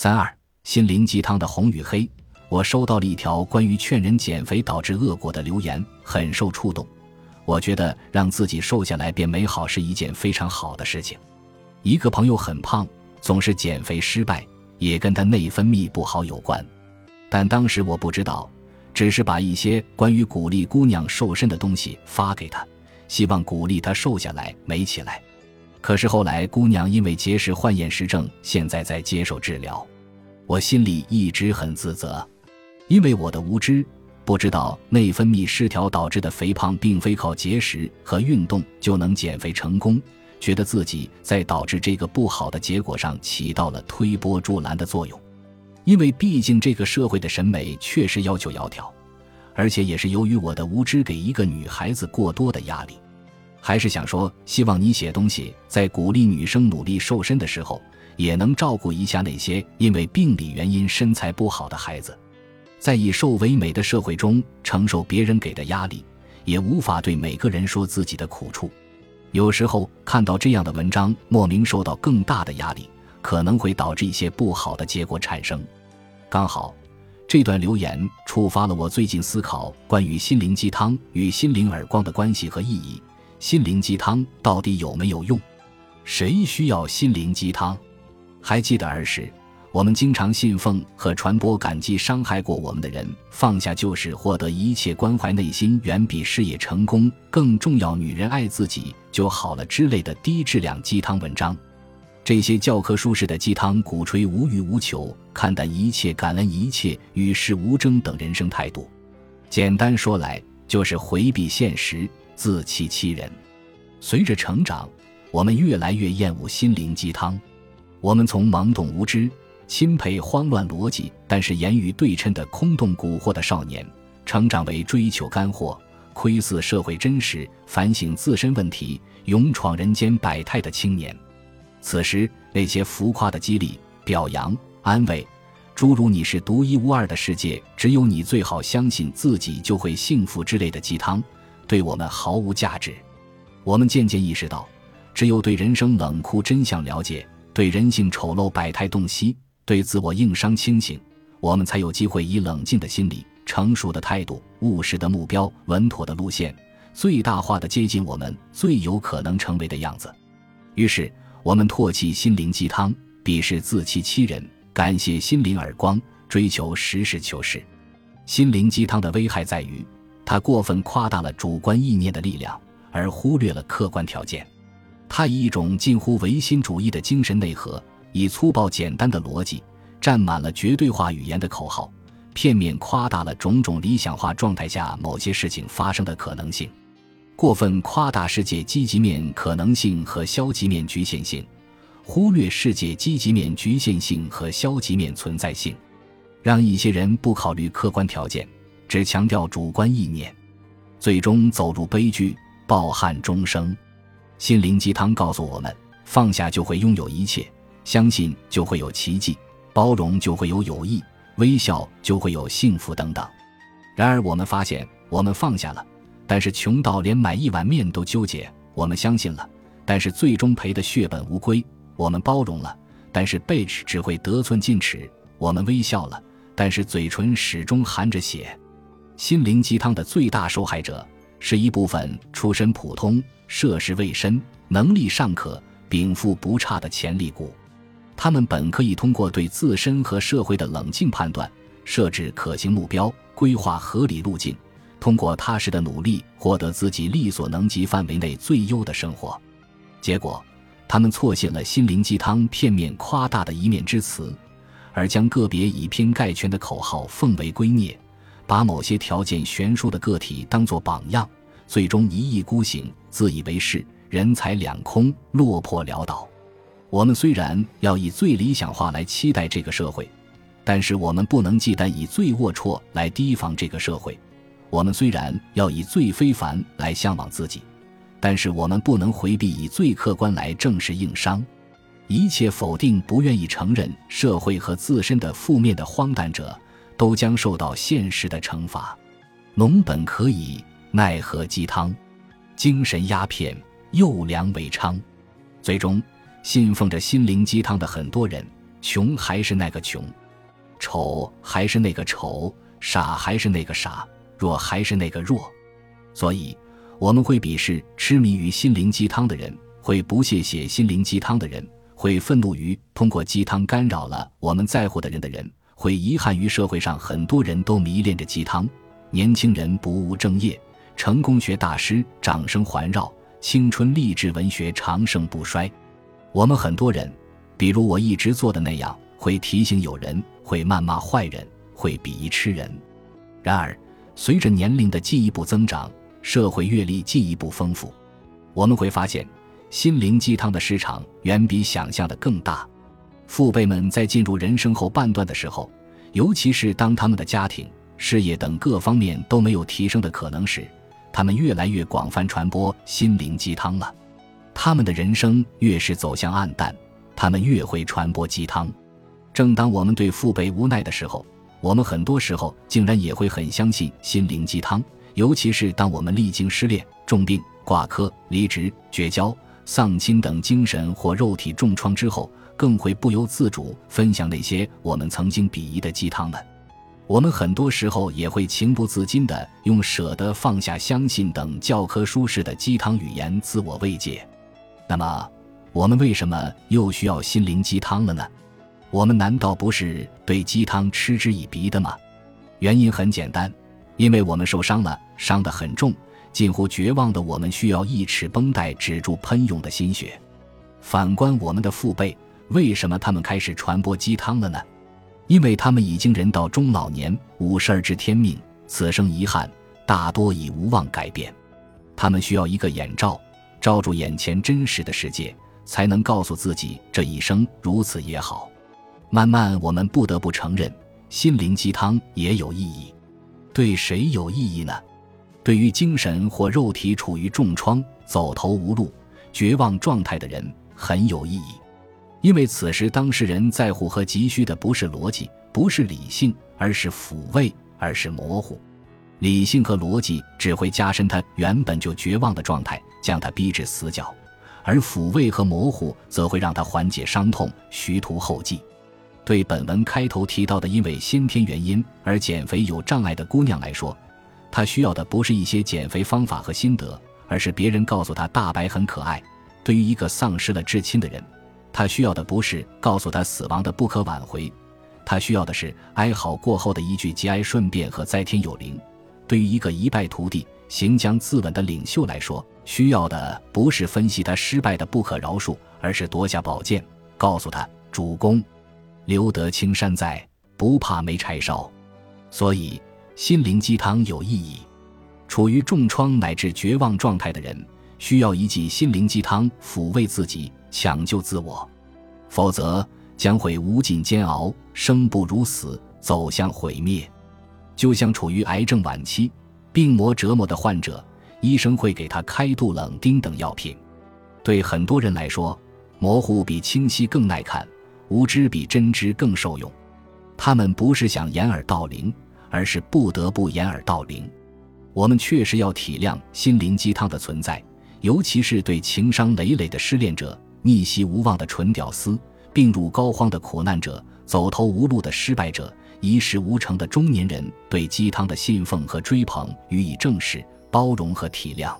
三二心灵鸡汤的红与黑。我收到了一条关于劝人减肥导致恶果的留言，很受触动。我觉得让自己瘦下来变美好是一件非常好的事情。一个朋友很胖，总是减肥失败，也跟他内分泌不好有关。但当时我不知道，只是把一些关于鼓励姑娘瘦身的东西发给她，希望鼓励她瘦下来、美起来。可是后来，姑娘因为节食患厌食症，现在在接受治疗。我心里一直很自责。因为我的无知，不知道内分泌失调导致的肥胖并非靠节食和运动就能减肥成功，觉得自己在导致这个不好的结果上起到了推波助澜的作用。因为毕竟这个社会的审美确实要求窈窕，而且也是由于我的无知给一个女孩子过多的压力。还是想说，希望你写东西在鼓励女生努力瘦身的时候，也能照顾一下那些因为病理原因身材不好的孩子。在以瘦为美的社会中承受别人给的压力，也无法对每个人说自己的苦处。有时候看到这样的文章，莫名受到更大的压力，可能会导致一些不好的结果产生。刚好，这段留言触发了我最近思考关于心灵鸡汤与心灵耳光的关系和意义。心灵鸡汤到底有没有用？谁需要心灵鸡汤？还记得儿时？我们经常信奉和传播感激伤害过我们的人，放下就是获得一切关怀，内心远比事业成功更重要。女人爱自己就好了之类的低质量鸡汤文章，这些教科书式的鸡汤鼓吹无欲无求、看淡一切、感恩一切、与世无争等人生态度。简单说来，就是回避现实、自欺欺人。随着成长，我们越来越厌恶心灵鸡汤，我们从懵懂无知。钦佩慌乱逻辑，但是言语对称的空洞蛊惑的少年，成长为追求干货、窥伺社会真实、反省自身问题、勇闯人间百态的青年。此时，那些浮夸的激励、表扬、安慰，诸如“你是独一无二的世界，只有你最好相信自己就会幸福”之类的鸡汤，对我们毫无价值。我们渐渐意识到，只有对人生冷酷真相了解，对人性丑陋百态洞悉。对自我硬伤清醒，我们才有机会以冷静的心理、成熟的态度、务实的目标、稳妥的路线，最大化的接近我们最有可能成为的样子。于是，我们唾弃心灵鸡汤，鄙视自欺欺人，感谢心灵耳光，追求实事求是。心灵鸡汤的危害在于，他过分夸大了主观意念的力量，而忽略了客观条件。他以一种近乎唯心主义的精神内核。以粗暴简单的逻辑，占满了绝对化语言的口号，片面夸大了种种理想化状态下某些事情发生的可能性，过分夸大世界积极面可能性和消极面局限性，忽略世界积极面局限性和消极面存在性，让一些人不考虑客观条件，只强调主观意念，最终走入悲剧，抱憾终生。心灵鸡汤告诉我们：放下就会拥有一切。相信就会有奇迹，包容就会有友谊，微笑就会有幸福等等。然而，我们发现，我们放下了，但是穷到连买一碗面都纠结；我们相信了，但是最终赔得血本无归；我们包容了，但是背只会得寸进尺；我们微笑了，但是嘴唇始终含着血。心灵鸡汤的最大受害者是一部分出身普通、涉世未深、能力尚可、禀赋不差的潜力股。他们本可以通过对自身和社会的冷静判断，设置可行目标，规划合理路径，通过踏实的努力获得自己力所能及范围内最优的生活。结果，他们错信了心灵鸡汤片面夸大的一面之词，而将个别以偏概全的口号奉为圭臬，把某些条件悬殊的个体当作榜样，最终一意孤行，自以为是，人财两空，落魄潦倒。我们虽然要以最理想化来期待这个社会，但是我们不能忌惮以最龌龊来提防这个社会；我们虽然要以最非凡来向往自己，但是我们不能回避以最客观来正视硬伤。一切否定、不愿意承认社会和自身的负面的荒诞者，都将受到现实的惩罚。农本可以，奈何鸡汤？精神鸦片，又良为娼。最终。信奉着心灵鸡汤的很多人，穷还是那个穷，丑还是那个丑，傻还是那个傻，弱还是那个弱。所以，我们会鄙视痴迷于心灵鸡汤的人，会不屑写心灵鸡汤的人，会愤怒于通过鸡汤干扰了我们在乎的人的人，会遗憾于社会上很多人都迷恋着鸡汤，年轻人不务正业，成功学大师掌声环绕，青春励志文学长盛不衰。我们很多人。比如我一直做的那样，会提醒有人，会谩骂坏人，会鄙夷吃人。然而，随着年龄的进一步增长，社会阅历进一步丰富，我们会发现，心灵鸡汤的市场远比想象的更大。父辈们在进入人生后半段的时候，尤其是当他们的家庭、事业等各方面都没有提升的可能时，他们越来越广泛传播心灵鸡汤了。他们的人生越是走向暗淡。他们越会传播鸡汤。正当我们对父辈无奈的时候，我们很多时候竟然也会很相信心灵鸡汤。尤其是当我们历经失恋、重病、挂科、离职、绝交、丧亲等精神或肉体重创之后，更会不由自主分享那些我们曾经鄙夷的鸡汤们。我们很多时候也会情不自禁地用“舍得放下、相信”等教科书式的鸡汤语言自我慰藉。那么，我们为什么又需要心灵鸡汤了呢？我们难道不是对鸡汤嗤之以鼻的吗？原因很简单，因为我们受伤了，伤得很重，近乎绝望的我们需要一尺绷带止住喷涌的心血。反观我们的父辈，为什么他们开始传播鸡汤了呢？因为他们已经人到中老年，五十而知天命，此生遗憾大多已无望改变，他们需要一个眼罩，罩住眼前真实的世界。才能告诉自己这一生如此也好。慢慢，我们不得不承认，心灵鸡汤也有意义。对谁有意义呢？对于精神或肉体处于重创、走投无路、绝望状态的人很有意义，因为此时当事人在乎和急需的不是逻辑，不是理性，而是抚慰，而是模糊。理性和逻辑只会加深他原本就绝望的状态，将他逼至死角。而抚慰和模糊则会让他缓解伤痛，徐图后继。对本文开头提到的因为先天原因而减肥有障碍的姑娘来说，她需要的不是一些减肥方法和心得，而是别人告诉她大白很可爱。对于一个丧失了至亲的人，他需要的不是告诉他死亡的不可挽回，他需要的是哀嚎过后的一句节哀顺变和在天有灵。对于一个一败涂地。行将自刎的领袖来说，需要的不是分析他失败的不可饶恕，而是夺下宝剑，告诉他：“主公，留得青山在，不怕没柴烧。”所以，心灵鸡汤有意义。处于重创乃至绝望状态的人，需要一剂心灵鸡汤抚慰自己，抢救自我，否则将会无尽煎熬，生不如死，走向毁灭。就像处于癌症晚期。病魔折磨的患者，医生会给他开杜冷丁等药品。对很多人来说，模糊比清晰更耐看，无知比真知更受用。他们不是想掩耳盗铃，而是不得不掩耳盗铃。我们确实要体谅心灵鸡汤的存在，尤其是对情伤累累的失恋者、逆袭无望的纯屌丝、病入膏肓的苦难者、走投无路的失败者。一事无成的中年人对鸡汤的信奉和追捧予以正视、包容和体谅。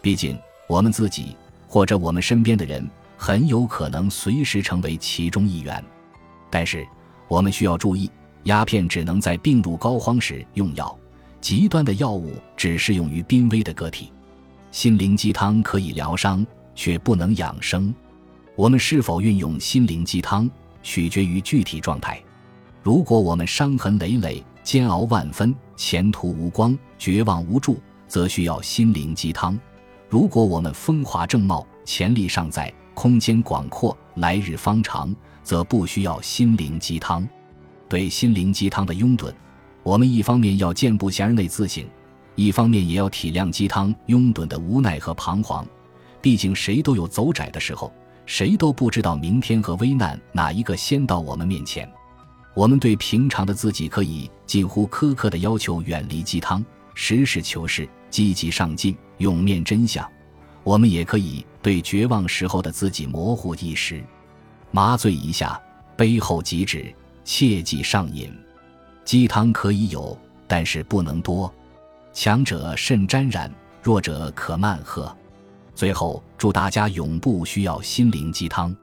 毕竟，我们自己或者我们身边的人很有可能随时成为其中一员。但是，我们需要注意，鸦片只能在病入膏肓时用药，极端的药物只适用于濒危的个体。心灵鸡汤可以疗伤，却不能养生。我们是否运用心灵鸡汤，取决于具体状态。如果我们伤痕累累、煎熬万分、前途无光、绝望无助，则需要心灵鸡汤；如果我们风华正茂、潜力尚在、空间广阔、来日方长，则不需要心灵鸡汤。对心灵鸡汤的拥趸，我们一方面要见不贤而内自省，一方面也要体谅鸡汤拥趸的无奈和彷徨。毕竟，谁都有走窄的时候，谁都不知道明天和危难哪一个先到我们面前。我们对平常的自己可以近乎苛刻的要求，远离鸡汤，实事求是，积极上进，勇面真相。我们也可以对绝望时候的自己模糊一时，麻醉一下，杯后即止，切忌上瘾。鸡汤可以有，但是不能多。强者慎沾染，弱者可慢喝。最后祝大家永不需要心灵鸡汤。